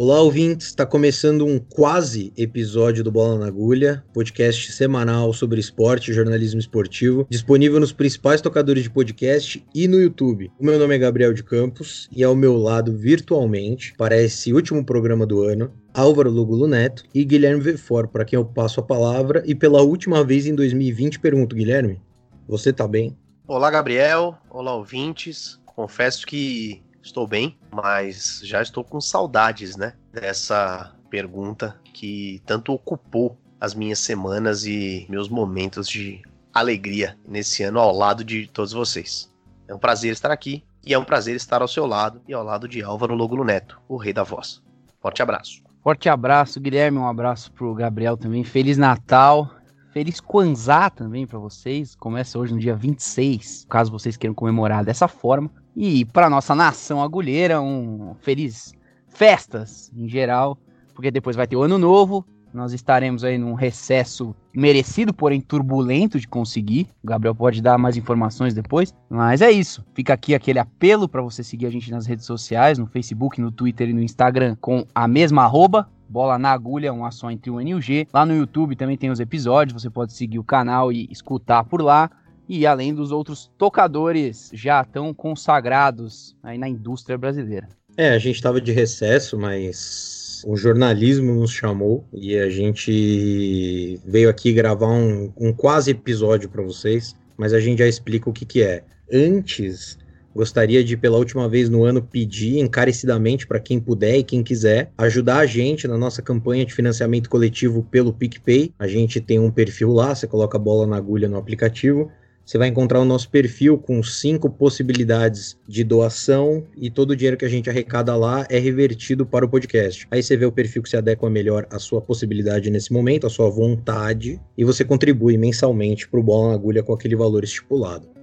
Olá, ouvintes! Está começando um quase episódio do Bola na Agulha, podcast semanal sobre esporte e jornalismo esportivo, disponível nos principais tocadores de podcast e no YouTube. O meu nome é Gabriel de Campos e ao meu lado, virtualmente, para esse último programa do ano, Álvaro Lugulo Neto e Guilherme Vefor, para quem eu passo a palavra. E pela última vez em 2020, pergunto, Guilherme, você tá bem? Olá, Gabriel. Olá, ouvintes. Confesso que estou bem, mas já estou com saudades, né? Dessa pergunta que tanto ocupou as minhas semanas e meus momentos de alegria nesse ano ao lado de todos vocês. É um prazer estar aqui e é um prazer estar ao seu lado e ao lado de Álvaro Logulo Neto, o rei da voz. Forte abraço. Forte abraço, Guilherme. Um abraço pro Gabriel também. Feliz Natal. Feliz Kwanzaa também para vocês. Começa hoje no dia 26, caso vocês queiram comemorar dessa forma. E para nossa nação agulheira, um feliz festas em geral, porque depois vai ter o ano novo. Nós estaremos aí num recesso merecido, porém turbulento de conseguir. O Gabriel pode dar mais informações depois. Mas é isso. Fica aqui aquele apelo para você seguir a gente nas redes sociais, no Facebook, no Twitter e no Instagram, com a mesma arroba, Bola na Agulha, um só entre o N e o G. Lá no YouTube também tem os episódios, você pode seguir o canal e escutar por lá e além dos outros tocadores já tão consagrados aí na indústria brasileira. É, a gente estava de recesso, mas o jornalismo nos chamou e a gente veio aqui gravar um, um quase episódio para vocês, mas a gente já explica o que, que é. Antes, gostaria de, pela última vez no ano, pedir encarecidamente para quem puder e quem quiser ajudar a gente na nossa campanha de financiamento coletivo pelo PicPay. A gente tem um perfil lá, você coloca a bola na agulha no aplicativo você vai encontrar o nosso perfil com cinco possibilidades de doação e todo o dinheiro que a gente arrecada lá é revertido para o podcast. Aí você vê o perfil que se adequa melhor à sua possibilidade nesse momento, à sua vontade, e você contribui mensalmente para o Bola na Agulha com aquele valor estipulado.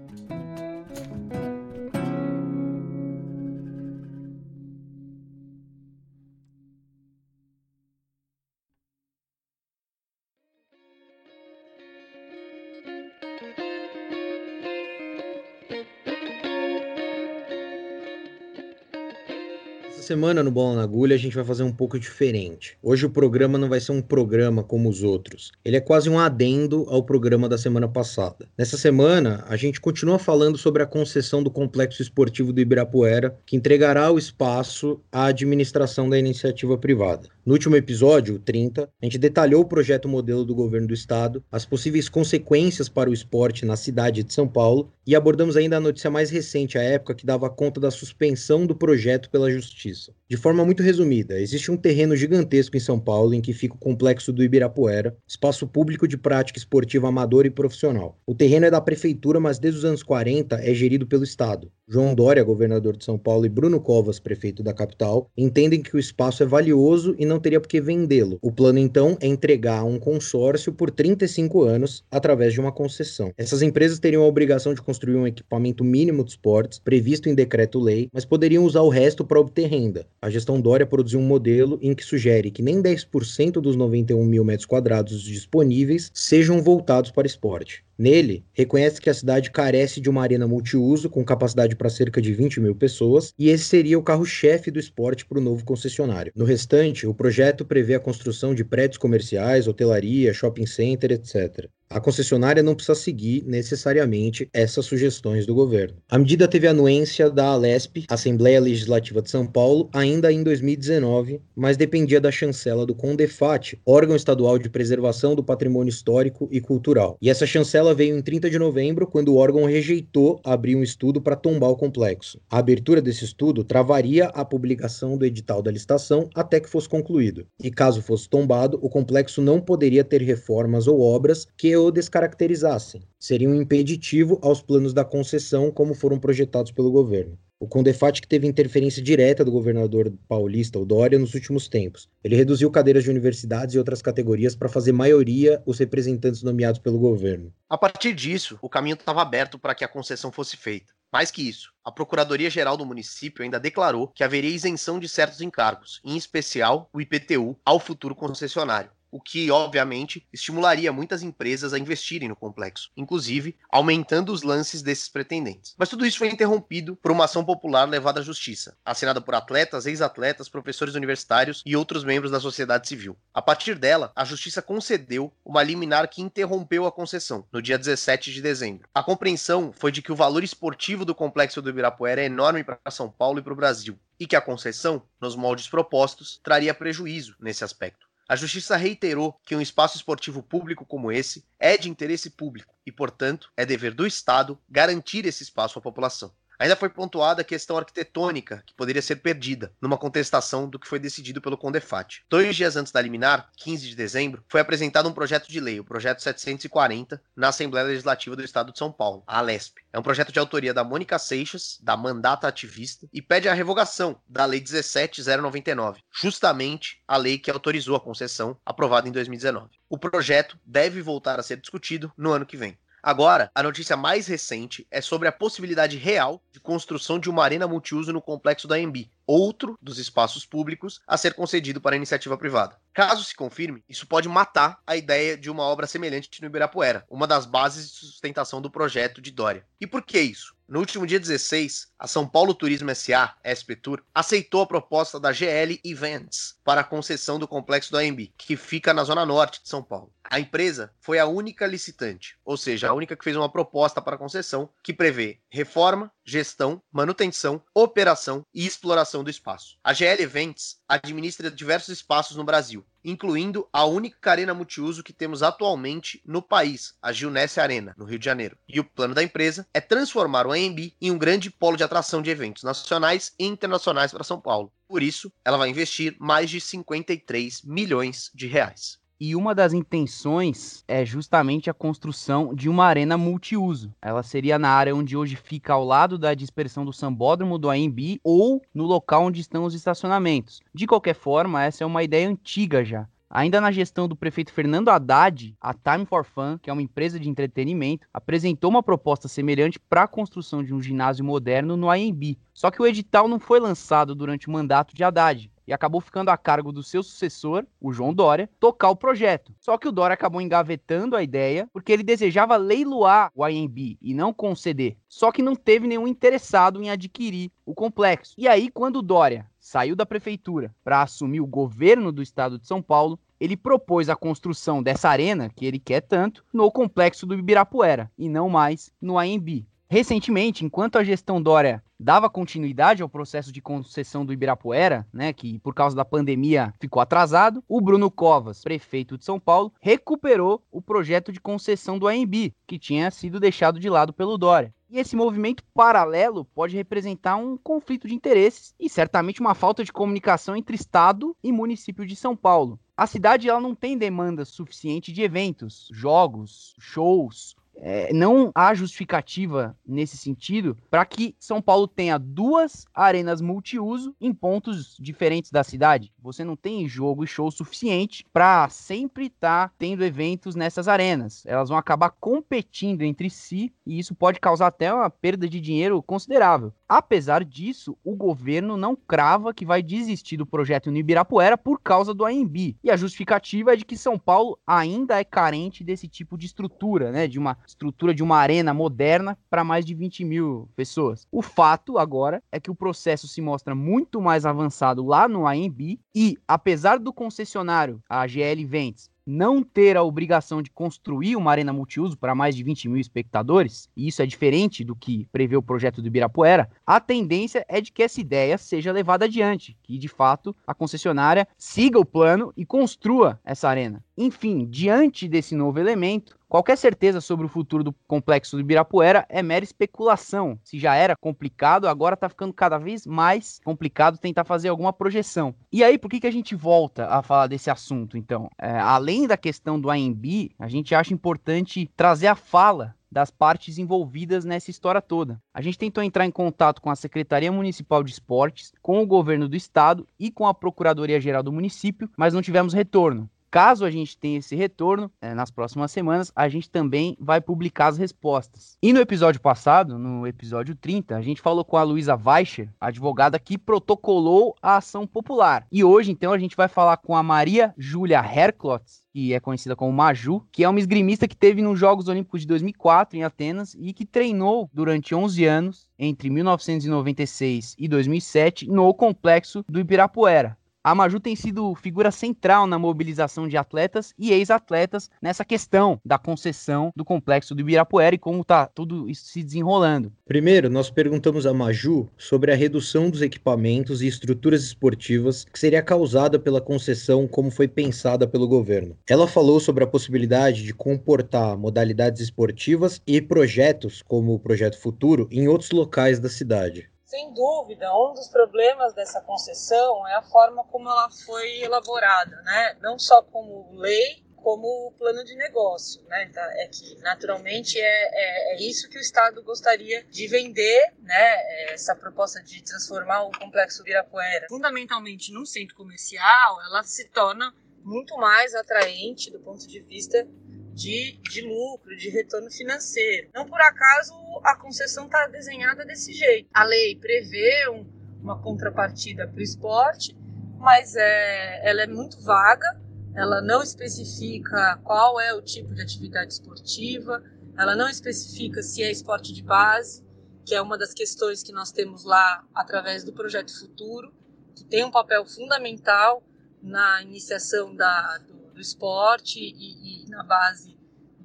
Semana no Bola na Agulha a gente vai fazer um pouco diferente. Hoje o programa não vai ser um programa como os outros. Ele é quase um adendo ao programa da semana passada. Nessa semana, a gente continua falando sobre a concessão do complexo esportivo do Ibirapuera, que entregará o espaço à administração da iniciativa privada. No último episódio, 30, a gente detalhou o projeto modelo do governo do estado, as possíveis consequências para o esporte na cidade de São Paulo e abordamos ainda a notícia mais recente à época que dava conta da suspensão do projeto pela justiça isso. De forma muito resumida, existe um terreno gigantesco em São Paulo em que fica o complexo do Ibirapuera, espaço público de prática esportiva amadora e profissional. O terreno é da prefeitura, mas desde os anos 40 é gerido pelo estado. João Dória, governador de São Paulo, e Bruno Covas, prefeito da capital, entendem que o espaço é valioso e não teria por que vendê-lo. O plano, então, é entregar a um consórcio por 35 anos através de uma concessão. Essas empresas teriam a obrigação de construir um equipamento mínimo de esportes, previsto em decreto-lei, mas poderiam usar o resto para obter renda. A gestão Dória produziu um modelo em que sugere que nem 10% dos 91 mil metros quadrados disponíveis sejam voltados para esporte. Nele, reconhece que a cidade carece de uma arena multiuso com capacidade para cerca de 20 mil pessoas, e esse seria o carro-chefe do esporte para o novo concessionário. No restante, o projeto prevê a construção de prédios comerciais, hotelaria, shopping center, etc. A concessionária não precisa seguir necessariamente essas sugestões do governo. A medida teve anuência da Alesp, Assembleia Legislativa de São Paulo, ainda em 2019, mas dependia da chancela do Condefat, órgão estadual de preservação do patrimônio histórico e cultural. E essa chancela veio em 30 de novembro, quando o órgão rejeitou abrir um estudo para tombar o complexo. A abertura desse estudo travaria a publicação do edital da licitação até que fosse concluído. E caso fosse tombado, o complexo não poderia ter reformas ou obras que o descaracterizassem. Seria um impeditivo aos planos da concessão como foram projetados pelo governo. O Condefat que teve interferência direta do governador paulista, o Dória, nos últimos tempos. Ele reduziu cadeiras de universidades e outras categorias para fazer maioria os representantes nomeados pelo governo. A partir disso, o caminho estava aberto para que a concessão fosse feita. Mais que isso, a Procuradoria-Geral do município ainda declarou que haveria isenção de certos encargos, em especial o IPTU, ao futuro concessionário. O que, obviamente, estimularia muitas empresas a investirem no complexo, inclusive aumentando os lances desses pretendentes. Mas tudo isso foi interrompido por uma ação popular levada à justiça, assinada por atletas, ex-atletas, professores universitários e outros membros da sociedade civil. A partir dela, a justiça concedeu uma liminar que interrompeu a concessão, no dia 17 de dezembro. A compreensão foi de que o valor esportivo do complexo do Ibirapuera é enorme para São Paulo e para o Brasil, e que a concessão, nos moldes propostos, traria prejuízo nesse aspecto. A Justiça reiterou que um espaço esportivo público como esse é de interesse público e, portanto, é dever do Estado garantir esse espaço à população. Ainda foi pontuada a questão arquitetônica, que poderia ser perdida, numa contestação do que foi decidido pelo Condefat. Dois dias antes da liminar, 15 de dezembro, foi apresentado um projeto de lei, o Projeto 740, na Assembleia Legislativa do Estado de São Paulo, a Alesp. É um projeto de autoria da Mônica Seixas, da Mandata Ativista, e pede a revogação da Lei 17099, justamente a lei que autorizou a concessão, aprovada em 2019. O projeto deve voltar a ser discutido no ano que vem. Agora, a notícia mais recente é sobre a possibilidade real de construção de uma arena multiuso no complexo da AMB, outro dos espaços públicos a ser concedido para iniciativa privada. Caso se confirme, isso pode matar a ideia de uma obra semelhante no Ibirapuera, uma das bases de sustentação do projeto de Dória. E por que isso? No último dia 16, a São Paulo Turismo SA, SP Tour, aceitou a proposta da GL Events para a concessão do complexo do AMB, que fica na zona norte de São Paulo. A empresa foi a única licitante, ou seja, a única que fez uma proposta para concessão que prevê reforma, gestão, manutenção, operação e exploração do espaço. A GL Events administra diversos espaços no Brasil, incluindo a única arena multiuso que temos atualmente no país, a Gilnesse Arena, no Rio de Janeiro. E o plano da empresa é transformar o AMB em um grande polo de atração de eventos nacionais e internacionais para São Paulo. Por isso, ela vai investir mais de 53 milhões de reais. E uma das intenções é justamente a construção de uma arena multiuso. Ela seria na área onde hoje fica ao lado da dispersão do sambódromo do AMB ou no local onde estão os estacionamentos. De qualquer forma, essa é uma ideia antiga já. Ainda na gestão do prefeito Fernando Haddad, a Time for Fun, que é uma empresa de entretenimento, apresentou uma proposta semelhante para a construção de um ginásio moderno no AMB. Só que o edital não foi lançado durante o mandato de Haddad e acabou ficando a cargo do seu sucessor, o João Dória, tocar o projeto. Só que o Dória acabou engavetando a ideia porque ele desejava leiloar o IMB e não conceder. Só que não teve nenhum interessado em adquirir o complexo. E aí, quando o Dória saiu da prefeitura para assumir o governo do estado de São Paulo, ele propôs a construção dessa arena, que ele quer tanto, no complexo do Ibirapuera e não mais no AMB. Recentemente, enquanto a gestão Dória dava continuidade ao processo de concessão do Ibirapuera, né, que por causa da pandemia ficou atrasado, o Bruno Covas, prefeito de São Paulo, recuperou o projeto de concessão do AMB, que tinha sido deixado de lado pelo Dória. E esse movimento paralelo pode representar um conflito de interesses e certamente uma falta de comunicação entre Estado e município de São Paulo. A cidade ela não tem demanda suficiente de eventos, jogos, shows é, não há justificativa nesse sentido para que São Paulo tenha duas arenas multiuso em pontos diferentes da cidade. Você não tem jogo e show suficiente para sempre estar tá tendo eventos nessas arenas. Elas vão acabar competindo entre si e isso pode causar até uma perda de dinheiro considerável. Apesar disso, o governo não crava que vai desistir do projeto no Ibirapuera por causa do AMB. E a justificativa é de que São Paulo ainda é carente desse tipo de estrutura, né? De uma estrutura de uma arena moderna para mais de 20 mil pessoas. O fato agora é que o processo se mostra muito mais avançado lá no AMB e, apesar do concessionário, a GL Ventes, não ter a obrigação de construir uma arena multiuso para mais de 20 mil espectadores, e isso é diferente do que prevê o projeto do Ibirapuera, a tendência é de que essa ideia seja levada adiante, que de fato a concessionária siga o plano e construa essa arena. Enfim, diante desse novo elemento, Qualquer certeza sobre o futuro do complexo do Ibirapuera é mera especulação. Se já era complicado, agora está ficando cada vez mais complicado tentar fazer alguma projeção. E aí, por que, que a gente volta a falar desse assunto, então? É, além da questão do AMB, a gente acha importante trazer a fala das partes envolvidas nessa história toda. A gente tentou entrar em contato com a Secretaria Municipal de Esportes, com o governo do estado e com a Procuradoria Geral do município, mas não tivemos retorno. Caso a gente tenha esse retorno, é, nas próximas semanas, a gente também vai publicar as respostas. E no episódio passado, no episódio 30, a gente falou com a Luísa Weicher, advogada que protocolou a ação popular. E hoje, então, a gente vai falar com a Maria Júlia Herklotz, que é conhecida como Maju, que é uma esgrimista que teve nos Jogos Olímpicos de 2004 em Atenas e que treinou durante 11 anos, entre 1996 e 2007, no complexo do Ibirapuera. A Maju tem sido figura central na mobilização de atletas e ex-atletas nessa questão da concessão do complexo do Ibirapuera e como está tudo isso se desenrolando. Primeiro, nós perguntamos a Maju sobre a redução dos equipamentos e estruturas esportivas que seria causada pela concessão como foi pensada pelo governo. Ela falou sobre a possibilidade de comportar modalidades esportivas e projetos como o Projeto Futuro em outros locais da cidade. Sem dúvida, um dos problemas dessa concessão é a forma como ela foi elaborada, né? Não só como lei, como plano de negócio, né? Tá, é que naturalmente é, é, é, isso que o Estado gostaria de vender, né? Essa proposta de transformar o complexo Virapuera, fundamentalmente num centro comercial, ela se torna muito mais atraente do ponto de vista de, de lucro, de retorno financeiro. Não por acaso a concessão está desenhada desse jeito. A lei prevê um, uma contrapartida para o esporte, mas é, ela é muito vaga, ela não especifica qual é o tipo de atividade esportiva, ela não especifica se é esporte de base, que é uma das questões que nós temos lá através do projeto Futuro, que tem um papel fundamental na iniciação da, do, do esporte e, e na base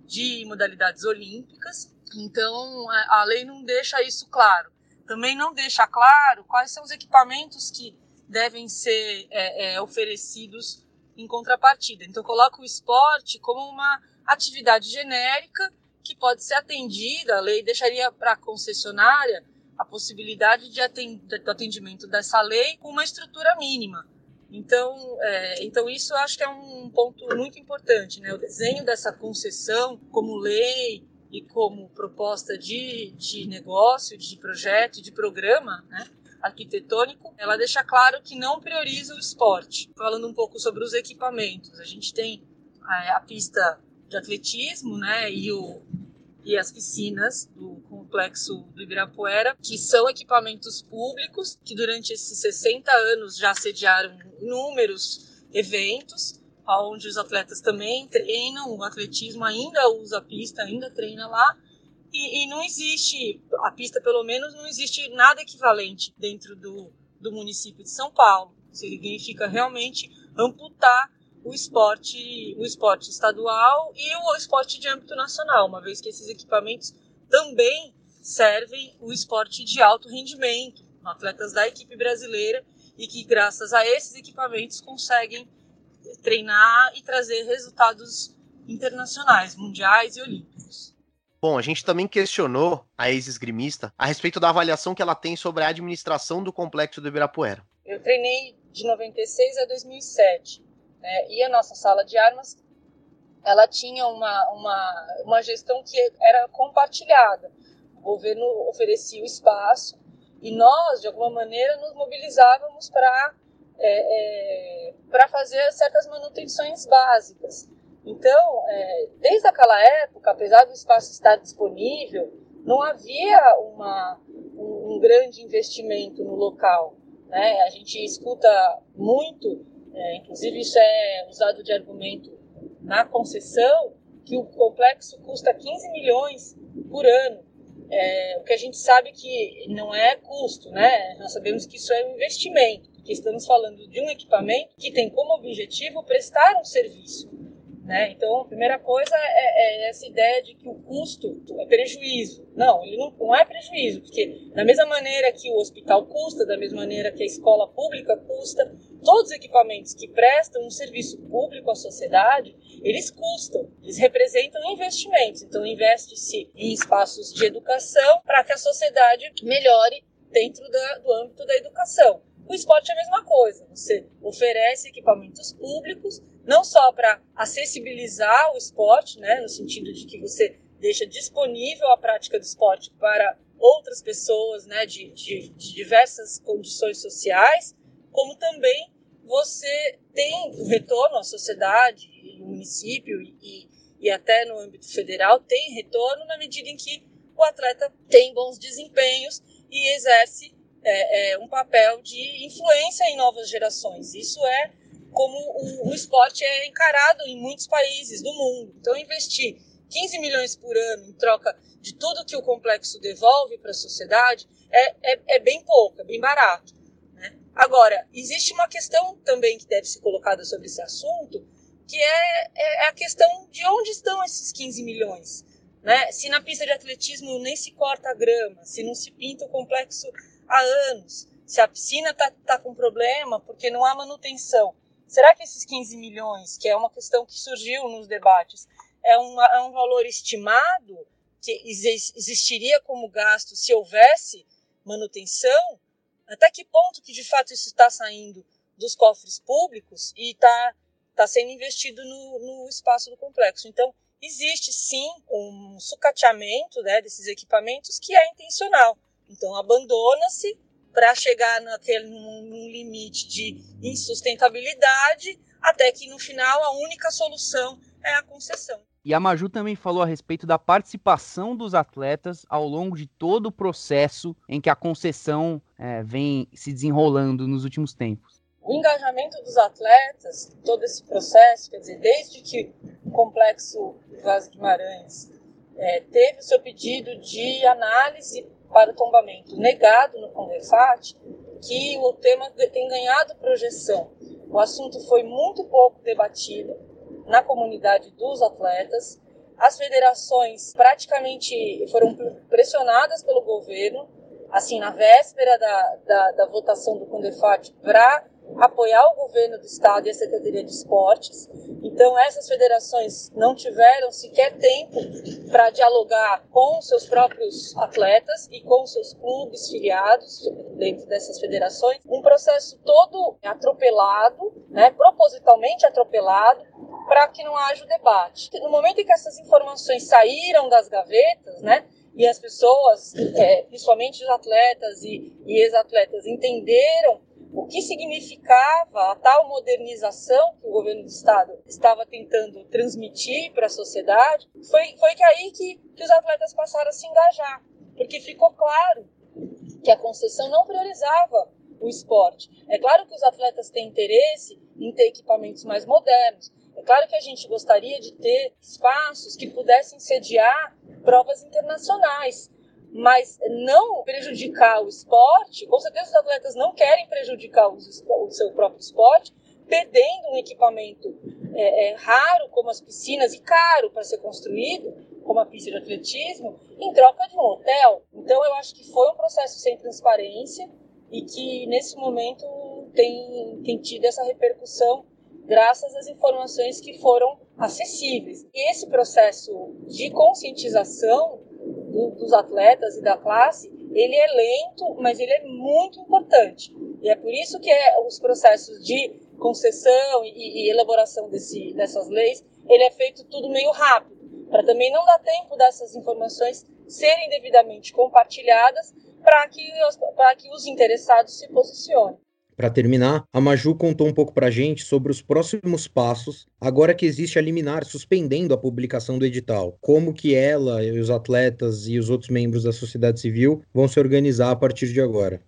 de modalidades olímpicas. Então, a lei não deixa isso claro. Também não deixa claro quais são os equipamentos que devem ser é, é, oferecidos em contrapartida. Então, coloca o esporte como uma atividade genérica que pode ser atendida. A lei deixaria para a concessionária a possibilidade de atendimento dessa lei com uma estrutura mínima. Então, é, então isso eu acho que é um ponto muito importante, né? O desenho dessa concessão como lei e como proposta de, de negócio, de projeto, de programa, né? arquitetônico, ela deixa claro que não prioriza o esporte. Falando um pouco sobre os equipamentos, a gente tem a, a pista de atletismo, né, e o e as piscinas do complexo do Ibirapuera, que são equipamentos públicos que durante esses 60 anos já sediaram inúmeros eventos, onde os atletas também treinam, o atletismo ainda usa a pista, ainda treina lá, e, e não existe, a pista pelo menos, não existe nada equivalente dentro do, do município de São Paulo. Significa realmente amputar o esporte, o esporte estadual e o esporte de âmbito nacional, uma vez que esses equipamentos também servem o esporte de alto rendimento, atletas da equipe brasileira e que graças a esses equipamentos conseguem treinar e trazer resultados internacionais, mundiais e olímpicos. Bom, a gente também questionou a ex-esgrimista a respeito da avaliação que ela tem sobre a administração do complexo do Ibirapuera. Eu treinei de 96 a 2007 né? E a nossa sala de armas, ela tinha uma, uma, uma gestão que era compartilhada. O governo oferecia o espaço e nós, de alguma maneira, nos mobilizávamos para é, é, para fazer certas manutenções básicas. Então, é, desde aquela época, apesar do espaço estar disponível, não havia uma, um, um grande investimento no local. Né? A gente escuta muito é, inclusive, isso é usado de argumento na concessão, que o complexo custa 15 milhões por ano. É, o que a gente sabe que não é custo, né? Nós sabemos que isso é um investimento, porque estamos falando de um equipamento que tem como objetivo prestar um serviço. Né? Então, a primeira coisa é, é, essa ideia de que o custo é prejuízo. Não, ele não, não, é prejuízo, porque da mesma maneira que o hospital custa, da mesma maneira que a escola pública custa, todos os equipamentos que prestam um serviço público à sociedade, eles custam, eles representam investimentos. Então, investe-se em espaços de educação para que a sociedade melhore dentro da, do âmbito da educação. O esporte é a mesma coisa. Você oferece equipamentos públicos, não só para acessibilizar o esporte, né, no sentido de que você deixa disponível a prática do esporte para outras pessoas né, de, de, de diversas condições sociais, como também você tem o retorno à sociedade, e o município e, e até no âmbito federal tem retorno na medida em que o atleta tem bons desempenhos e exerce é, é, um papel de influência em novas gerações. Isso é como o, o, esporte é encarado em muitos países do mundo. Então, investir 15 milhões por ano em troca de tudo que o complexo devolve para a sociedade é, é, é, bem pouco, é bem barato. Agora, existe uma questão também que deve ser colocada sobre esse assunto, que é, é a questão de onde estão esses 15 milhões. Né? Se na pista de atletismo nem se corta a grama, se não se pinta o complexo há anos, se a piscina está tá com problema porque não há manutenção. Será que esses 15 milhões, que é uma questão que surgiu nos debates, é, uma, é um valor estimado que existiria como gasto se houvesse manutenção? Até que ponto que de fato isso está saindo dos cofres públicos e está tá sendo investido no, no espaço do complexo? Então, existe sim um sucateamento né, desses equipamentos que é intencional. Então, abandona-se para chegar naquele, num, num limite de insustentabilidade, até que no final a única solução é a concessão. E a Maju também falou a respeito da participação dos atletas ao longo de todo o processo em que a concessão é, vem se desenrolando nos últimos tempos. O engajamento dos atletas, todo esse processo, quer dizer, desde que o complexo Vaz Guimarães é, teve o seu pedido de análise para o tombamento negado no Condefat, que o tema tem ganhado projeção. O assunto foi muito pouco debatido na comunidade dos atletas. As federações praticamente foram pressionadas pelo governo, assim, na véspera da, da, da votação do Condefat, para apoiar o governo do estado e a Secretaria de Esportes. Então, essas federações não tiveram sequer tempo para dialogar com seus próprios atletas e com seus clubes filiados dentro dessas federações. Um processo todo atropelado, né, propositalmente atropelado, para que não haja o debate. No momento em que essas informações saíram das gavetas, né, e as pessoas, é, principalmente os atletas e, e ex-atletas, entenderam o que significava a tal modernização que o governo do estado estava tentando transmitir para a sociedade, foi, foi que aí que, que os atletas passaram a se engajar, porque ficou claro que a concessão não priorizava o esporte. É claro que os atletas têm interesse em ter equipamentos mais modernos. É claro que a gente gostaria de ter espaços que pudessem sediar provas internacionais mas não prejudicar o esporte, com certeza os atletas não querem prejudicar o, seu próprio esporte, perdendo um equipamento é, é, raro como as piscinas e caro para ser construído, como a pista de atletismo, em troca de um hotel. Então eu acho que foi um processo sem transparência e que nesse momento tem, tem tido essa repercussão graças às informações que foram acessíveis. E esse processo de conscientização do, dos atletas e da classe, ele é lento, mas ele é muito importante. E é por isso que é, os processos de concessão e, e elaboração desse, dessas leis, ele é feito tudo meio rápido, para também não dar tempo dessas informações serem devidamente compartilhadas para que, que os interessados se posicionem. Para terminar, a Maju contou um pouco para a gente sobre os próximos passos, agora que existe a liminar suspendendo a publicação do edital. Como que ela, e os atletas e os outros membros da sociedade civil vão se organizar a partir de agora.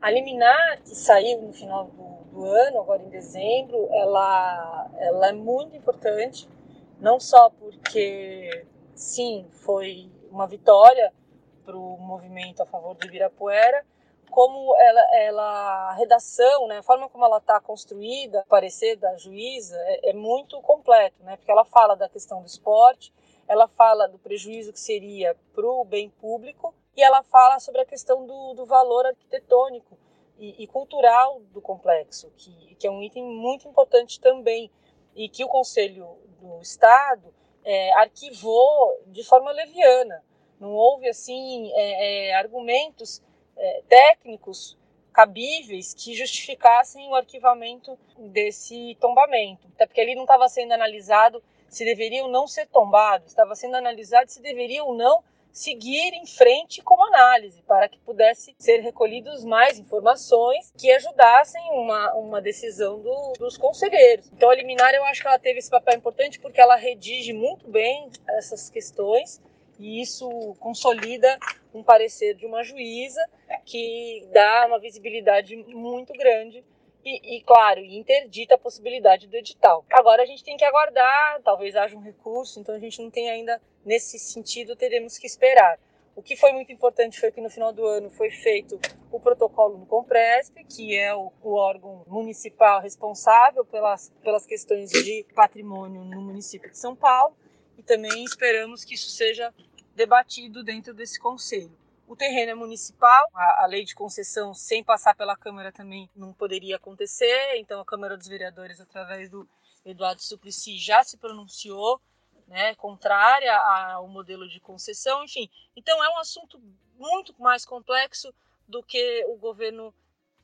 A liminar que saiu no final do, do ano, agora em dezembro, ela, ela é muito importante, não só porque, sim, foi uma vitória para o movimento a favor do Ibirapuera, como ela, ela, a redação, né, a forma como ela está construída, o parecer da juíza é, é, muito completo, né, porque ela fala da questão do esporte, ela fala do prejuízo que seria para o bem público e ela fala sobre a questão do, do valor arquitetônico e, e, cultural do complexo, que, que é um item muito importante também e que o Conselho do Estado é, arquivou de forma leviana. Não houve assim é, é, argumentos é, técnicos cabíveis que justificassem o arquivamento desse tombamento. Até porque ali não estava sendo analisado se deveria ou não ser tombado, estava sendo analisado se deveria ou não seguir em frente como análise, para que pudesse ser recolhidos mais informações que ajudassem uma, uma decisão do, dos conselheiros. Então, a liminar, eu acho que ela teve esse papel importante porque ela redige muito bem essas questões e isso consolida um parecer de uma juíza que dá uma visibilidade muito grande e, e, claro, interdita a possibilidade do edital. Agora a gente tem que aguardar, talvez haja um recurso, então a gente não tem ainda, nesse sentido, teremos que esperar. O que foi muito importante foi que no final do ano foi feito o protocolo do Compresp, que é o, o órgão municipal responsável pelas, pelas questões de patrimônio no município de São Paulo, e também esperamos que isso seja debatido dentro desse conselho. O terreno é municipal, a, a, lei de concessão sem passar pela Câmara também não poderia acontecer, então a Câmara dos Vereadores, através do Eduardo Suplicy, já se pronunciou né, contrária ao modelo de concessão, enfim. Então é um assunto muito mais complexo do que o governo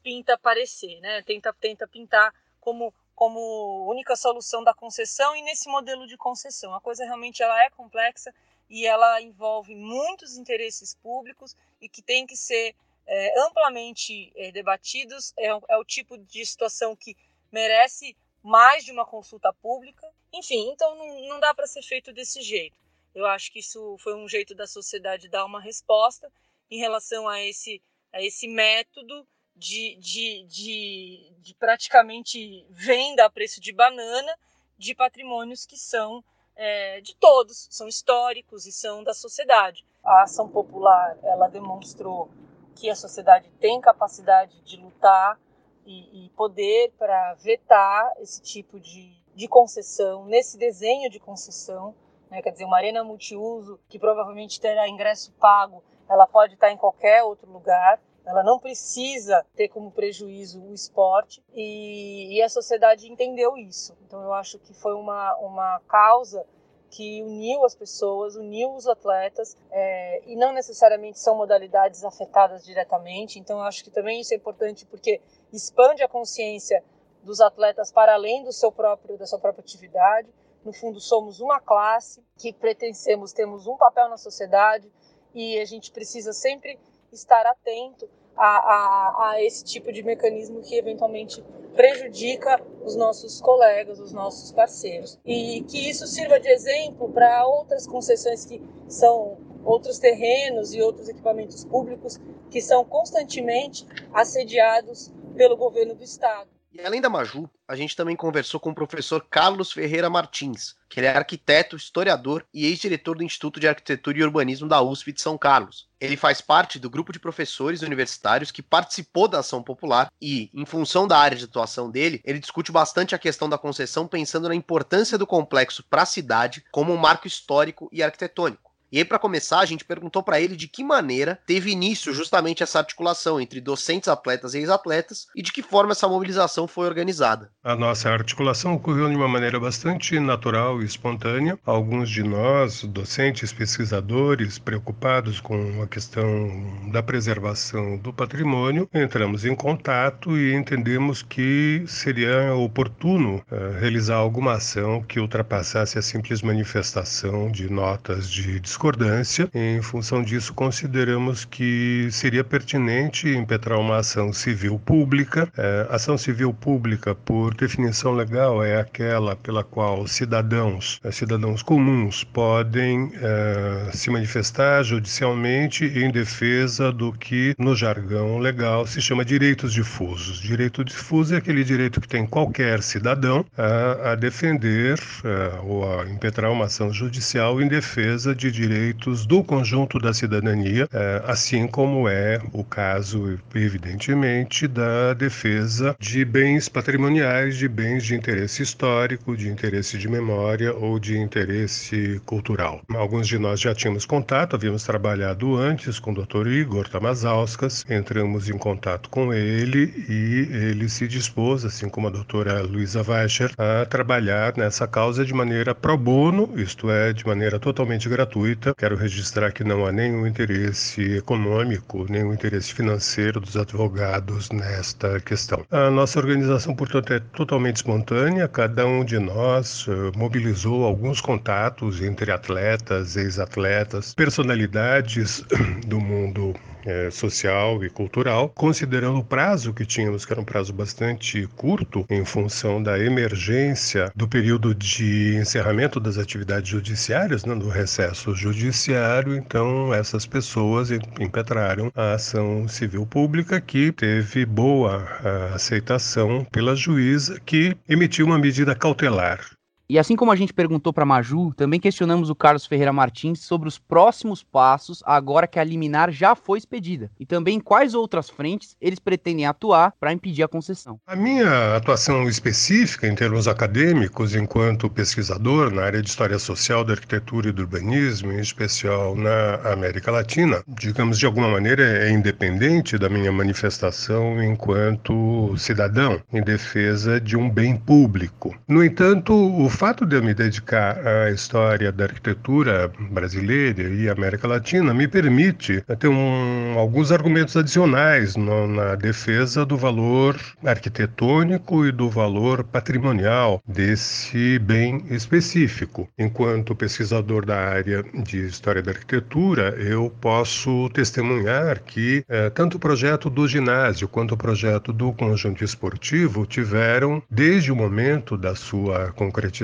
pinta parecer, né? tenta, tenta pintar como, como única solução da concessão e nesse modelo de concessão. A coisa realmente ela é complexa e ela envolve muitos interesses públicos e que tem que ser é, amplamente é, debatidos. É, é, o tipo de situação que merece mais de uma consulta pública. Enfim, então não, não dá para ser feito desse jeito. Eu acho que isso foi um jeito da sociedade dar uma resposta em relação a esse, a esse método de, de, de, de praticamente venda a preço de banana de patrimônios que são é, de todos, são históricos e são da sociedade. A ação popular ela demonstrou que a sociedade tem capacidade de lutar e, e poder para vetar esse tipo de, de concessão, nesse desenho de concessão. Né? Quer dizer, uma arena multiuso que provavelmente terá ingresso pago, ela pode estar em qualquer outro lugar ela não precisa ter como prejuízo o esporte e, e, a sociedade entendeu isso. Então eu acho que foi uma, uma causa que uniu as pessoas, uniu os atletas é, e não necessariamente são modalidades afetadas diretamente. Então eu acho que também isso é importante porque expande a consciência dos atletas para além do seu próprio da sua própria atividade. No fundo somos uma classe que pertencemos, temos um papel na sociedade e a gente precisa sempre estar atento a, a, a esse tipo de mecanismo que eventualmente prejudica os nossos colegas, os nossos parceiros. E que isso sirva de exemplo para outras concessões que são outros terrenos e outros equipamentos públicos que são constantemente assediados pelo governo do estado. E além da Maju, a gente também conversou com o professor Carlos Ferreira Martins, que ele é arquiteto, historiador e ex-diretor do Instituto de Arquitetura e Urbanismo da USP de São Carlos. Ele faz parte do grupo de professores universitários que participou da ação popular e, em função da área de atuação dele, ele discute bastante a questão da concessão pensando na importância do complexo para a cidade como um marco histórico e arquitetônico. E aí, para começar, a gente perguntou para ele de que maneira teve início justamente essa articulação entre docentes, atletas e ex-atletas e de que forma essa mobilização foi organizada. A nossa articulação ocorreu de uma maneira bastante natural e espontânea. Alguns de nós, docentes, pesquisadores, preocupados com a questão da preservação do patrimônio, entramos em contato e entendemos que seria oportuno uh, realizar alguma ação que ultrapassasse a simples manifestação de notas de discussão discordância. Em função disso, consideramos que seria pertinente impetrar uma ação civil pública. É, ação civil pública, por definição legal, é aquela pela qual cidadãos, é, cidadãos comuns, podem é, se manifestar judicialmente em defesa do que, no jargão legal, se chama direitos difusos. Direito difuso é aquele direito que tem qualquer cidadão a, a defender é, ou a impetrar uma ação judicial em defesa de direitos direitos do conjunto da cidadania, é, assim como é o caso, evidentemente, da defesa de bens patrimoniais, de bens de interesse histórico, de interesse de memória ou de interesse cultural. Alguns de nós já tínhamos contato, havíamos trabalhado antes com o Dr. Igor Tamazauskas, entramos em contato com ele e ele se dispôs, assim como a doutora Luísa Weicher, a trabalhar nessa causa de maneira pro bono, isto é, de maneira totalmente gratuita gratuita. Quero registrar que não há nenhum interesse econômico, nenhum interesse financeiro dos advogados nesta questão. A nossa organização, portanto, é totalmente espontânea. Cada um de nós uh, mobilizou alguns contatos entre atletas, ex-atletas, personalidades do mundo é, social e cultural, considerando o prazo que tínhamos, que era um prazo bastante curto, em função da emergência do período de encerramento das atividades judiciárias, né, do recesso judiciário, então essas pessoas impetraram a ação civil pública que teve boa aceitação pela juíza que emitiu uma medida cautelar e assim como a gente perguntou para Maju, também questionamos o Carlos Ferreira Martins sobre os próximos passos agora que a liminar já foi expedida e também quais outras frentes eles pretendem atuar para impedir a concessão. A minha atuação específica em termos acadêmicos, enquanto pesquisador na área de história social, da arquitetura e do urbanismo, em especial na América Latina, digamos de alguma maneira é independente da minha manifestação enquanto cidadão em defesa de um bem público. No entanto, o fato de eu me dedicar à história da arquitetura brasileira e América Latina me permite ter um, alguns argumentos adicionais no, na defesa do valor arquitetônico e do valor patrimonial desse bem específico. Enquanto pesquisador da área de história da arquitetura, eu posso testemunhar que eh, tanto o projeto do ginásio quanto o projeto do conjunto esportivo tiveram, desde o momento da sua concretização,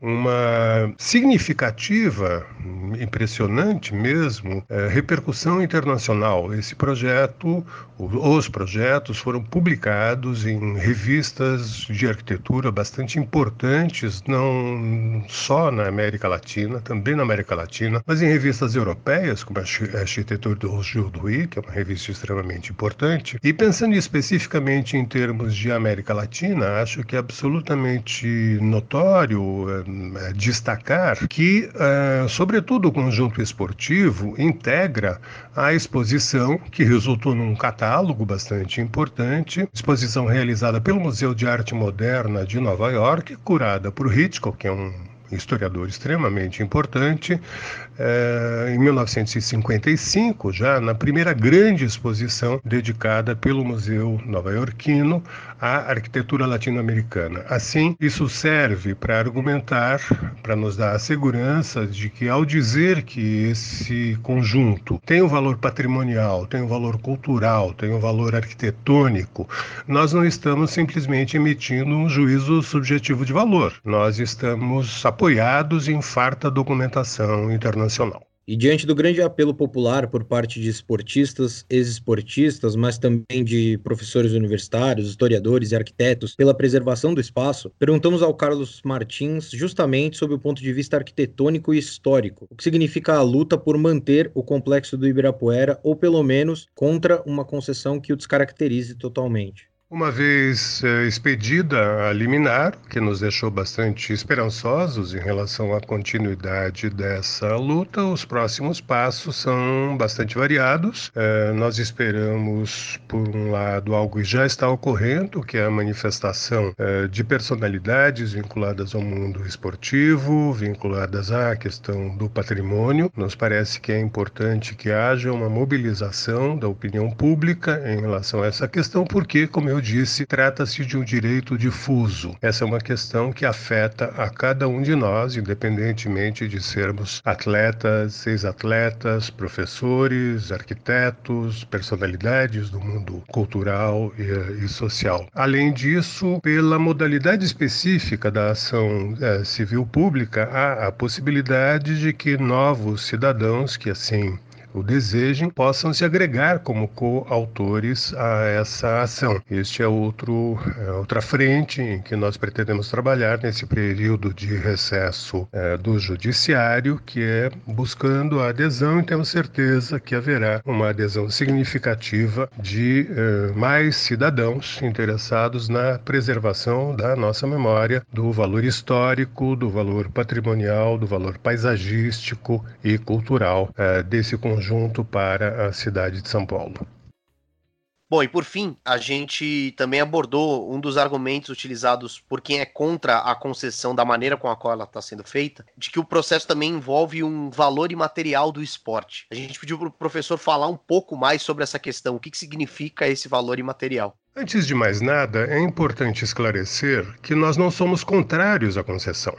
uma significativa, impressionante mesmo, é, repercussão internacional. Esse projeto, os projetos foram publicados em revistas de arquitetura bastante importantes, não só na América Latina, também na América Latina, mas em revistas europeias, como a Arquitetura do Jourdouis, que é uma revista extremamente importante. E pensando especificamente em termos de América Latina, acho que é absolutamente notório é, destacar que, é, sobretudo, o conjunto esportivo integra a exposição que resultou num catálogo bastante importante, exposição realizada pelo Museu de Arte Moderna de Nova York, curada por Hitchcock, que é um historiador extremamente importante, é, em 1955, já na primeira grande exposição dedicada pelo Museu Nova-Iorquino à arquitetura latino-americana. Assim, isso serve para argumentar, para nos dar a segurança de que, ao dizer que esse conjunto tem um valor patrimonial, tem um valor cultural, tem um valor arquitetônico, nós não estamos simplesmente emitindo um juízo subjetivo de valor. Nós estamos apoiados em farta documentação internacional. E diante do grande apelo popular por parte de esportistas, ex-esportistas, mas também de professores universitários, historiadores e arquitetos pela preservação do espaço, perguntamos ao Carlos Martins justamente sobre o ponto de vista arquitetônico e histórico, o que significa a luta por manter o complexo do Ibirapuera ou pelo menos contra uma concessão que o descaracterize totalmente. Uma vez eh, expedida a liminar, que nos deixou bastante esperançosos em relação à continuidade dessa luta, os próximos passos são bastante variados. Eh, nós esperamos, por um lado, algo que já está ocorrendo, que é a manifestação eh, de personalidades vinculadas ao mundo esportivo, vinculadas à questão do patrimônio. Nos parece que é importante que haja uma mobilização da opinião pública em relação a essa questão, porque, como eu disse, trata-se de um direito difuso. Essa é uma questão que afeta a cada um de nós, independentemente de sermos atletas, ex-atletas, professores, arquitetos, personalidades do mundo cultural e, e, social. Além disso, pela modalidade específica da ação é, civil pública, há a possibilidade de que novos cidadãos que assim o desejem, possam se agregar como coautores a essa ação. Este é outro, é outra frente em que nós pretendemos trabalhar nesse período de recesso é, do judiciário, que é buscando a adesão e temos certeza que haverá uma adesão significativa de é, mais cidadãos interessados na preservação da nossa memória, do valor histórico, do valor patrimonial, do valor paisagístico e cultural é, desse conjunto conjunto para a cidade de São Paulo. Bom, e por fim, a gente também abordou um dos argumentos utilizados por quem é contra a concessão da maneira com a qual ela está sendo feita, de que o processo também envolve um valor imaterial do esporte. A gente pediu para o professor falar um pouco mais sobre essa questão, o que, que significa esse valor imaterial. Antes de mais nada, é importante esclarecer que nós não somos contrários à concessão.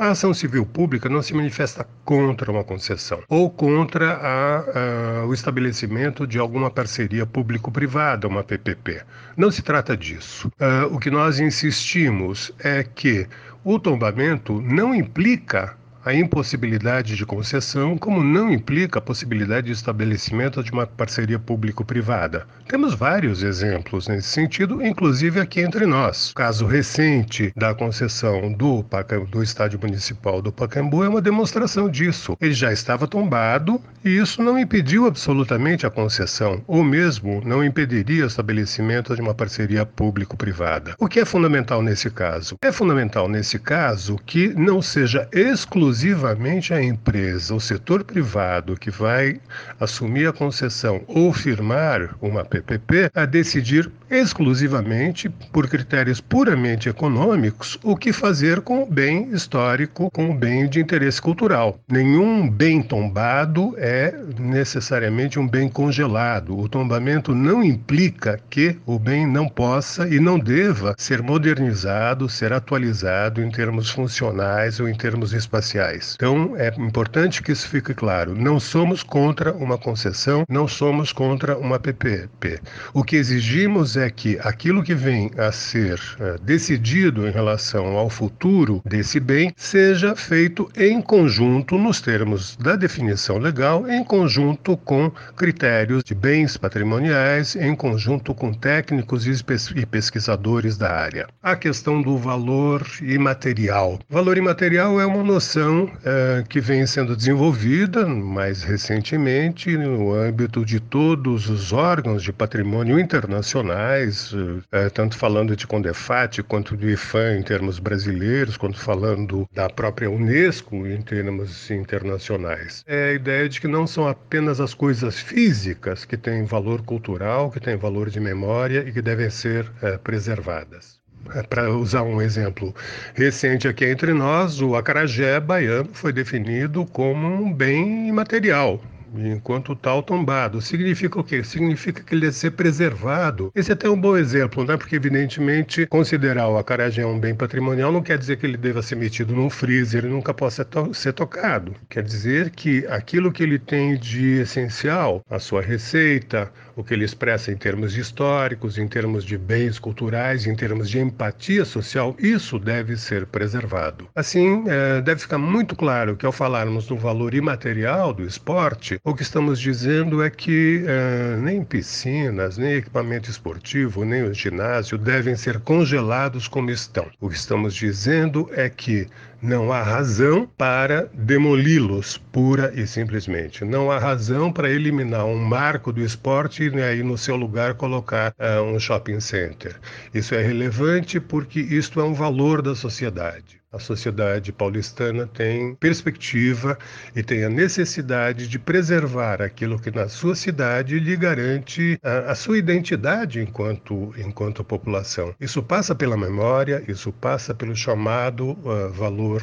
A ação civil pública não se manifesta contra uma concessão ou contra a, a, o estabelecimento de alguma parceria público-privada, uma PPP. Não se trata disso. Uh, o que nós insistimos é que o tombamento não implica a impossibilidade de concessão, como não implica a possibilidade de estabelecimento de uma parceria público-privada. Temos vários exemplos nesse sentido, inclusive aqui entre nós. O caso recente da concessão do, do Estádio Municipal do Pacaembu é uma demonstração disso. Ele já estava tombado e isso não impediu absolutamente a concessão, ou mesmo não impediria o estabelecimento de uma parceria público-privada. O que é fundamental nesse caso? É fundamental nesse caso que não seja exclusivo exclusivamente a empresa, o setor privado que vai assumir a concessão ou firmar uma PPP a decidir exclusivamente por critérios puramente econômicos o que fazer com o bem histórico, com o bem de interesse cultural. Nenhum bem tombado é necessariamente um bem congelado. O tombamento não implica que o bem não possa e não deva ser modernizado, ser atualizado em termos funcionais ou em termos espaciais Então, é importante que isso fique claro. Não somos contra uma concessão, não somos contra uma PPP. O que exigimos é que aquilo que vem a ser uh, decidido em relação ao futuro desse bem seja feito em conjunto, nos termos da definição legal, em conjunto com critérios de bens patrimoniais, em conjunto com técnicos e pesquisadores da área. A questão do valor imaterial. Valor imaterial é uma noção é, que vem sendo desenvolvida mais recentemente no âmbito de todos os órgãos de patrimônio internacionais, é, tanto falando de Condefat quanto do IFAM em termos brasileiros, quanto falando da própria Unesco em termos internacionais. É a ideia de que não são apenas as coisas físicas que têm valor cultural, que têm valor de memória e que devem ser é, preservadas. É, Para usar um exemplo recente aqui entre nós, o acarajé baiano foi definido como um bem imaterial, enquanto tal tombado. Significa o quê? Significa que ele deve ser preservado. Esse é até um bom exemplo, né? Porque, evidentemente, considerar o acarajé um bem patrimonial não quer dizer que ele deva ser metido num freezer e nunca possa to ser tocado. Quer dizer que aquilo que ele tem de essencial, a sua receita, o que ele expressa em termos históricos, em termos de bens culturais, em termos de empatia social, isso deve ser preservado. Assim, é, deve ficar muito claro que ao falarmos do valor imaterial do esporte, o que estamos dizendo é que uh, nem piscinas, nem equipamento esportivo, nem o ginásio devem ser congelados como estão. O que estamos dizendo é que não há razão para demoli-los, pura e simplesmente. Não há razão para eliminar um marco do esporte e aí no seu lugar colocar uh, um shopping center. Isso é relevante porque isto é um valor da sociedade. A sociedade paulistana tem perspectiva e tem a necessidade de preservar aquilo que na sua cidade lhe garante a, a, sua identidade enquanto, enquanto população. Isso passa pela memória, isso passa pelo chamado uh, valor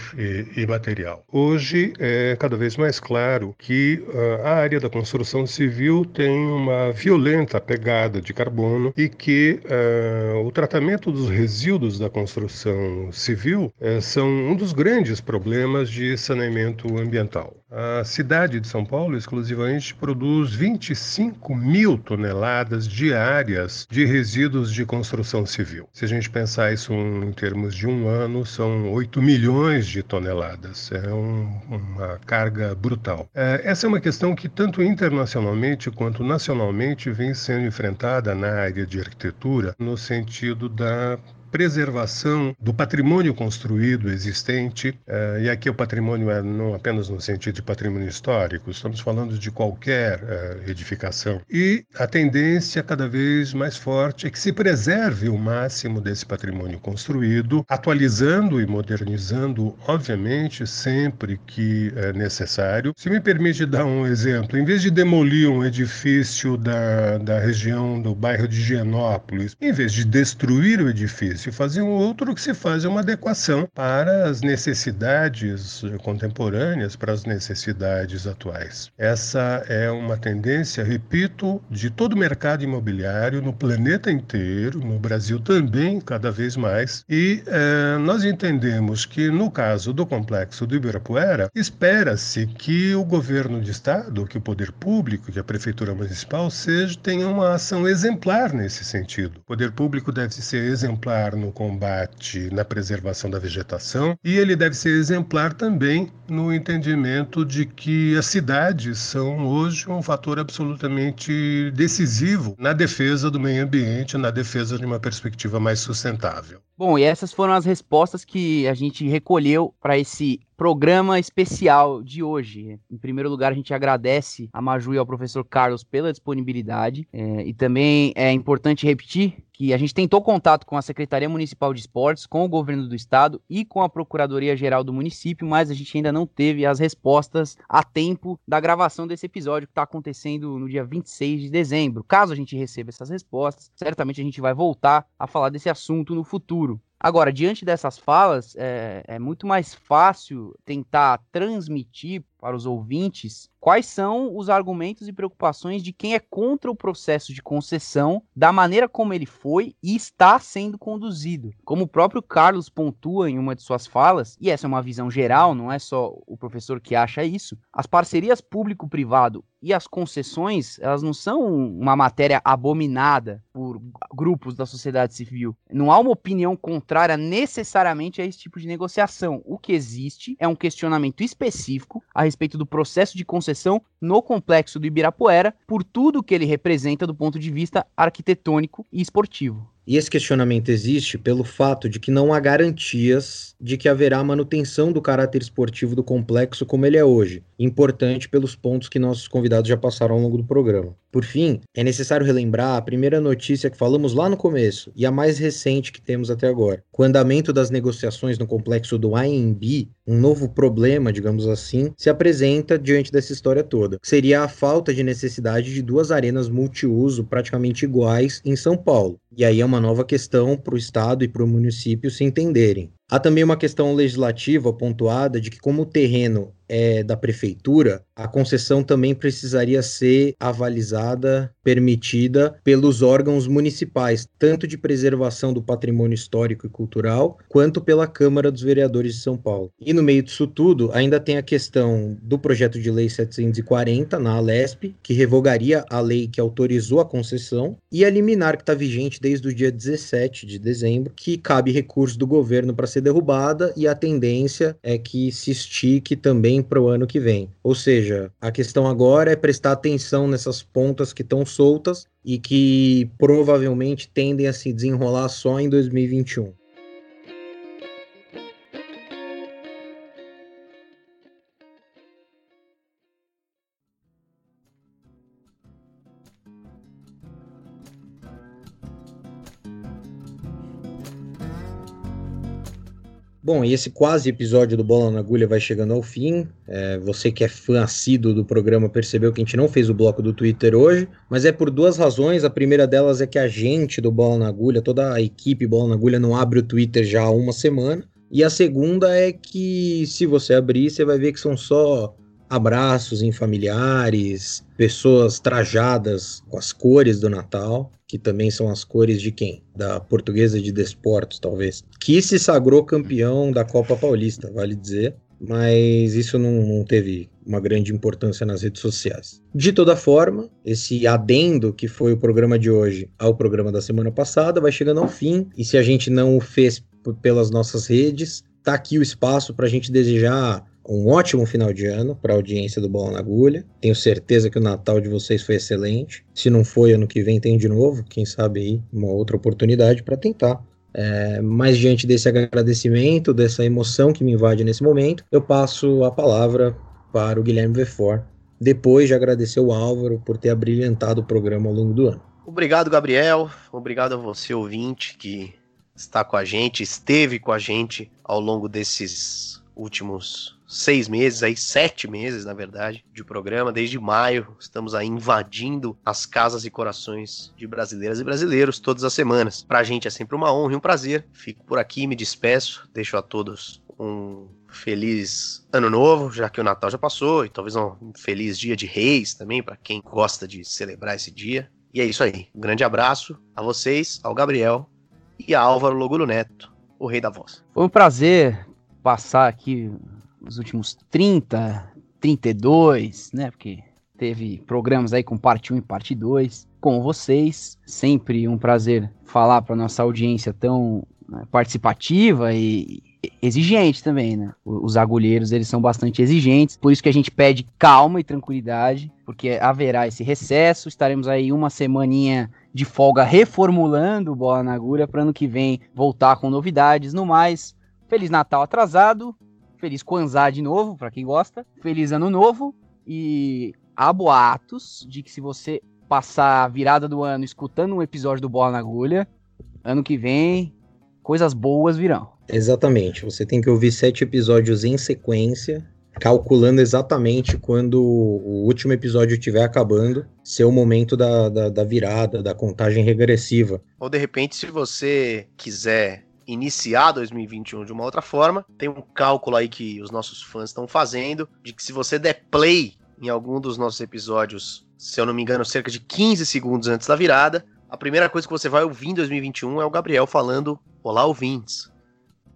imaterial. Hoje é cada vez mais claro que uh, a área da construção civil tem uma violenta pegada de carbono e que uh, o tratamento dos resíduos da construção civil são um dos grandes problemas de saneamento ambiental. A cidade de São Paulo exclusivamente produz 25 mil toneladas diárias de resíduos de construção civil. Se a gente pensar isso em termos de um ano, são 8 milhões de toneladas. É um, uma carga brutal. É, essa é uma questão que tanto internacionalmente quanto nacionalmente vem sendo enfrentada na área de arquitetura, no sentido da preservação do patrimônio construído existente, uh, e aqui o patrimônio é não apenas no sentido de patrimônio histórico, estamos falando de qualquer uh, edificação. E a tendência cada vez mais forte é que se preserve o máximo desse patrimônio construído, atualizando e modernizando, obviamente, sempre que é necessário. Se me permite dar um exemplo, em vez de demolir um edifício da, da região do bairro de Higienópolis, em vez de destruir o edifício, fazer um outro que se faz uma adequação para as necessidades contemporâneas, para as necessidades atuais. Essa é uma tendência, repito, de todo o mercado imobiliário no planeta inteiro, no Brasil também, cada vez mais. E eh, nós entendemos que, no caso do complexo do Ibirapuera, espera-se que o governo de estado, que o poder público, que a prefeitura municipal, seja tenha uma ação exemplar nesse sentido. O poder público deve ser exemplar no combate, na preservação da vegetação, e ele deve ser exemplar também no entendimento de que as cidades são hoje um fator absolutamente decisivo na defesa do meio ambiente, na defesa de uma perspectiva mais sustentável. Bom, e essas foram as respostas que a gente recolheu para esse programa especial de hoje. Em primeiro lugar, a gente agradece a Maju e ao professor Carlos pela disponibilidade. É, e também é importante repetir que a gente tentou contato com a Secretaria Municipal de Esportes, com o governo do estado e com a Procuradoria Geral do município, mas a gente ainda não teve as respostas a tempo da gravação desse episódio que está acontecendo no dia 26 de dezembro. Caso a gente receba essas respostas, certamente a gente vai voltar a falar desse assunto no futuro. Agora, diante dessas falas, é, é, muito mais fácil tentar transmitir para os ouvintes quais são os argumentos e preocupações de quem é contra o processo de concessão, da maneira como ele foi e está sendo conduzido. Como o próprio Carlos pontua em uma de suas falas, e essa é uma visão geral, não é só o professor que acha isso, as parcerias público-privado e as concessões, elas não são uma matéria abominada por grupos da sociedade civil. Não há uma opinião contrária necessariamente a esse tipo de negociação. O que existe é um questionamento específico a respeito do processo de concessão no complexo do Ibirapuera, por tudo que ele representa do ponto de vista arquitetônico e esportivo. E esse questionamento existe pelo fato de que não há garantias de que haverá manutenção do caráter esportivo do complexo como ele é hoje, importante pelos pontos que nossos convidados já passaram ao longo do programa. Por fim, é necessário relembrar a primeira notícia que falamos lá no começo e a mais recente que temos até agora. Com o andamento das negociações no complexo do AMB, um novo problema, digamos assim, se apresenta diante dessa história toda. Seria a falta de necessidade de duas arenas multiuso praticamente iguais em São Paulo. E aí é uma nova questão para o Estado e para o município se entenderem. Há também uma questão legislativa pontuada de que, como o terreno é da prefeitura, a concessão também precisaria ser avalizada, permitida pelos órgãos municipais, tanto de preservação do patrimônio histórico e cultural, quanto pela Câmara dos Vereadores de São Paulo. E no meio disso tudo, ainda tem a questão do projeto de lei 740 na Alesp, que revogaria a lei que autorizou a concessão, e a liminar que está vigente desde o dia 17 de dezembro, que cabe recurso do governo para ser derrubada, e a tendência é que se estique também para o ano que vem. Ou seja, seja, a questão agora é prestar atenção nessas pontas que estão soltas e que provavelmente tendem a se desenrolar só em 2021. Bom, e esse quase episódio do Bola na Agulha vai chegando ao fim. É, você que é fã assíduo do programa percebeu que a gente não fez o bloco do Twitter hoje, mas é por duas razões. A primeira delas é que a gente do Bola na Agulha, toda a equipe Bola na Agulha, não abre o Twitter já há uma semana. E a segunda é que se você abrir, você vai ver que são só abraços em familiares, pessoas trajadas com as cores do Natal, que também são as cores de quem? Da Portuguesa de Desportos, talvez. Que se sagrou campeão da Copa Paulista, vale dizer. Mas isso não, não teve uma grande importância nas redes sociais. De toda forma, esse adendo que foi o programa de hoje ao programa da semana passada vai chegando ao fim. E se a gente não o fez pelas nossas redes, tá aqui o espaço para a gente desejar um ótimo final de ano para a audiência do Bola na Agulha. Tenho certeza que o Natal de vocês foi excelente. Se não foi, ano que vem tem de novo. Quem sabe aí uma outra oportunidade para tentar É, mas diante desse agradecimento, dessa emoção que me invade nesse momento, eu passo a palavra para o Guilherme Vefor, depois de agradecer o Álvaro por ter abrilhantado o programa ao longo do ano. Obrigado, Gabriel. Obrigado a você, ouvinte, que está com a gente, esteve com a gente ao longo desses últimos seis meses, aí sete meses, na verdade, de programa. Desde maio, estamos aí invadindo as casas e corações de brasileiras e brasileiros todas as semanas. Pra gente é sempre uma honra e um prazer. Fico por aqui, me despeço, deixo a todos um feliz ano novo, já que o Natal já passou, e talvez um feliz dia de reis também, para quem gosta de celebrar esse dia. E é isso aí. Um grande abraço a vocês, ao Gabriel e a Álvaro Logulo Neto, o rei da voz. Foi um prazer passar aqui os últimos 30, 32, né? Porque teve programas aí com parte 1 e parte 2 com vocês. Sempre um prazer falar para nossa audiência tão né, participativa e exigente também, né? Os agulheiros, eles são bastante exigentes, por isso que a gente pede calma e tranquilidade, porque haverá esse recesso, estaremos aí uma semaninha de folga reformulando o Bola na Agulha para ano que vem voltar com novidades. No mais, Feliz Natal atrasado, Feliz Kwanzaa de novo, para quem gosta, Feliz Ano Novo e há boatos de que se você passar a virada do ano escutando um episódio do Bola na Agulha, ano que vem coisas boas virão. Exatamente. Você tem que ouvir sete episódios em sequência, calculando exatamente quando o último episódio estiver acabando, ser o momento da, da, da, virada, da contagem regressiva. Ou de repente, se você quiser iniciar 2021 de uma outra forma, tem um cálculo aí que os nossos fãs estão fazendo de que se você der play em algum dos nossos episódios, se eu não me engano, cerca de 15 segundos antes da virada, a primeira coisa que você vai ouvir em 2021 é o Gabriel falando: Olá, ouvintes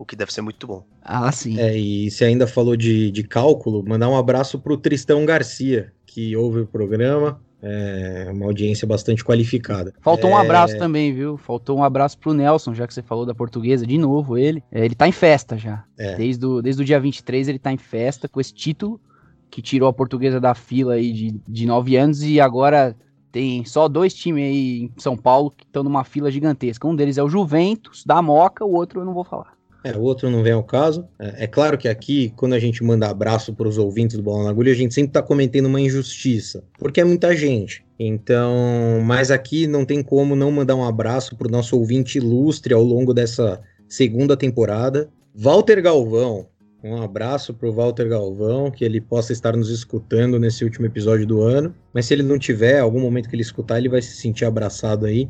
o que deve ser muito bom. Ah, sim. É, e se ainda falou de, de cálculo, mandar um abraço pro Tristão Garcia, que ouve o programa. É uma audiência bastante qualificada. Faltou é... um abraço também, viu? Faltou um abraço pro Nelson, já que você falou da portuguesa, de novo ele. É, ele tá em festa já. É. Desde, o, desde o dia 23 ele tá em festa com esse título, que tirou a portuguesa da fila aí de, de nove anos e agora tem só dois times aí em São Paulo que estão numa fila gigantesca. Um deles é o Juventus, da Moca, o outro eu não vou falar. É, o outro não vem ao caso. É, é claro que aqui, quando a gente manda abraço para os ouvintes do Bola na Agulha, a gente sempre está cometendo uma injustiça, porque é muita gente. Então, mas aqui não tem como não mandar um abraço para o nosso ouvinte ilustre ao longo dessa segunda temporada. Walter Galvão, um abraço para o Walter Galvão, que ele possa estar nos escutando nesse último episódio do ano. Mas se ele não tiver, algum momento que ele escutar, ele vai se sentir abraçado aí.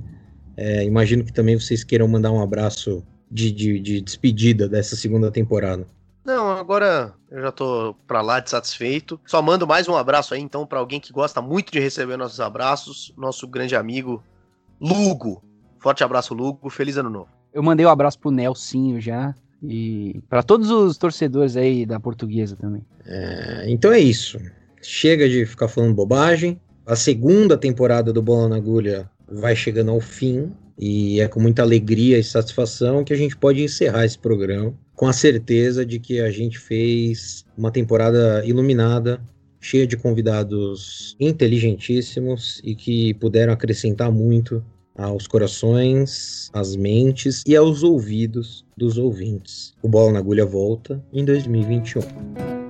É, imagino que também vocês queiram mandar um abraço de, de, de despedida dessa segunda temporada? Não, agora eu já tô pra lá de satisfeito. Só mando mais um abraço aí, então, para alguém que gosta muito de receber nossos abraços, nosso grande amigo Lugo. Forte abraço, Lugo. Feliz ano novo. Eu mandei um abraço pro Nelsinho já. E para todos os torcedores aí da portuguesa também. É, então é isso. Chega de ficar falando bobagem. A segunda temporada do Bola na Agulha vai chegando ao fim. E é com muita alegria e satisfação que a gente pode encerrar esse programa com a certeza de que a gente fez uma temporada iluminada, cheia de convidados inteligentíssimos e que puderam acrescentar muito aos corações, às mentes e aos ouvidos dos ouvintes. O Bola na Agulha volta em 2021.